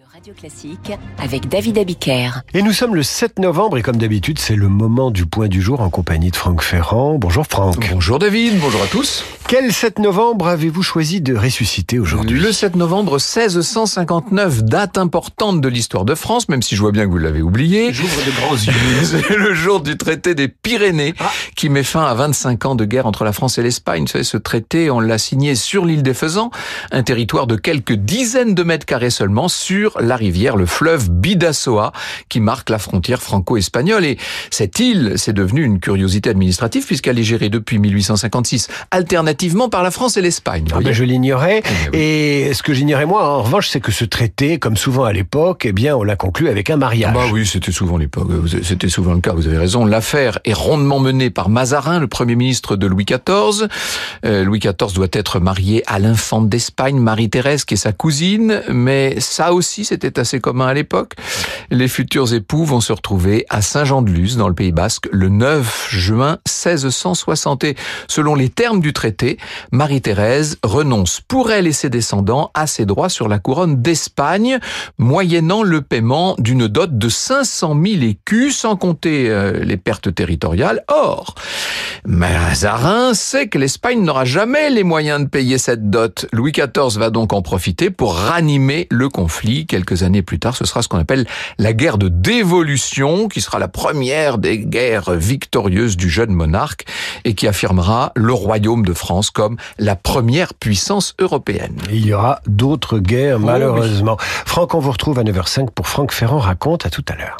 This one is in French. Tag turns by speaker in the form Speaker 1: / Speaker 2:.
Speaker 1: de Radio Classique avec David Abiker.
Speaker 2: Et nous sommes le 7 novembre et comme d'habitude, c'est le moment du point du jour en compagnie de Franck Ferrand. Bonjour Franck.
Speaker 3: Bonjour David, bonjour à tous.
Speaker 2: Quel 7 novembre avez-vous choisi de ressusciter aujourd'hui?
Speaker 3: Le 7 novembre 1659, date importante de l'histoire de France, même si je vois bien que vous l'avez oublié.
Speaker 2: J'ouvre de grands yeux.
Speaker 3: C'est le jour du traité des Pyrénées
Speaker 2: Ah.
Speaker 3: qui met fin à 25 ans de guerre entre la France et l'Espagne. Vous savez, ce traité, on l'a signé sur l'île des Faisans, un territoire de quelques dizaines de mètres carrés seulement sur la rivière, le fleuve Bidassoa, qui marque la frontière franco-espagnole. Et cette île, c'est devenu une curiosité administrative puisqu'elle est gérée depuis 1856, alternativement par la France et l'Espagne.
Speaker 2: Ah ben, je l'ignorais.
Speaker 3: Eh oui.
Speaker 2: Et ce que j'ignorais moi, en revanche, c'est que ce traité, comme souvent à l'époque, eh bien, on l'a conclu avec un mariage.
Speaker 3: Bah oui, c'était souvent l'époque. Vous- C'était souvent le cas. Vous avez raison. L'affaire est rondement menée par Mazarin, le premier ministre de Louis XIV. Euh, Louis XIV doit être marié à l'infante d'Espagne, Marie-Thérèse, qui est sa cousine. Mais ça aussi, c'était assez commun à l'époque. Les futurs époux vont se retrouver à Saint-Jean-de-Luz, dans le Pays Basque, le 9 juin 1660. Et selon les termes du traité, Marie-Thérèse renonce pour elle et ses descendants à ses droits sur la couronne d'Espagne, moyennant le paiement d'une dot de 500 000 écus, sans compter euh, les pertes territoriales. Or, Mazarin sait que l'Espagne n'aura jamais les moyens de payer cette dot. Louis XIV va donc en profiter pour ranimer le conflit. Quelques années plus tard, ce sera ce qu'on appelle la guerre de dévolution, qui sera la première des guerres victorieuses du jeune monarque et qui affirmera le royaume de France comme la première puissance européenne.
Speaker 2: Et il y aura d'autres guerres,
Speaker 3: Oh,
Speaker 2: malheureusement. Franck, on vous retrouve à 9h05 pour Franck Ferrand raconte. À tout à l'heure.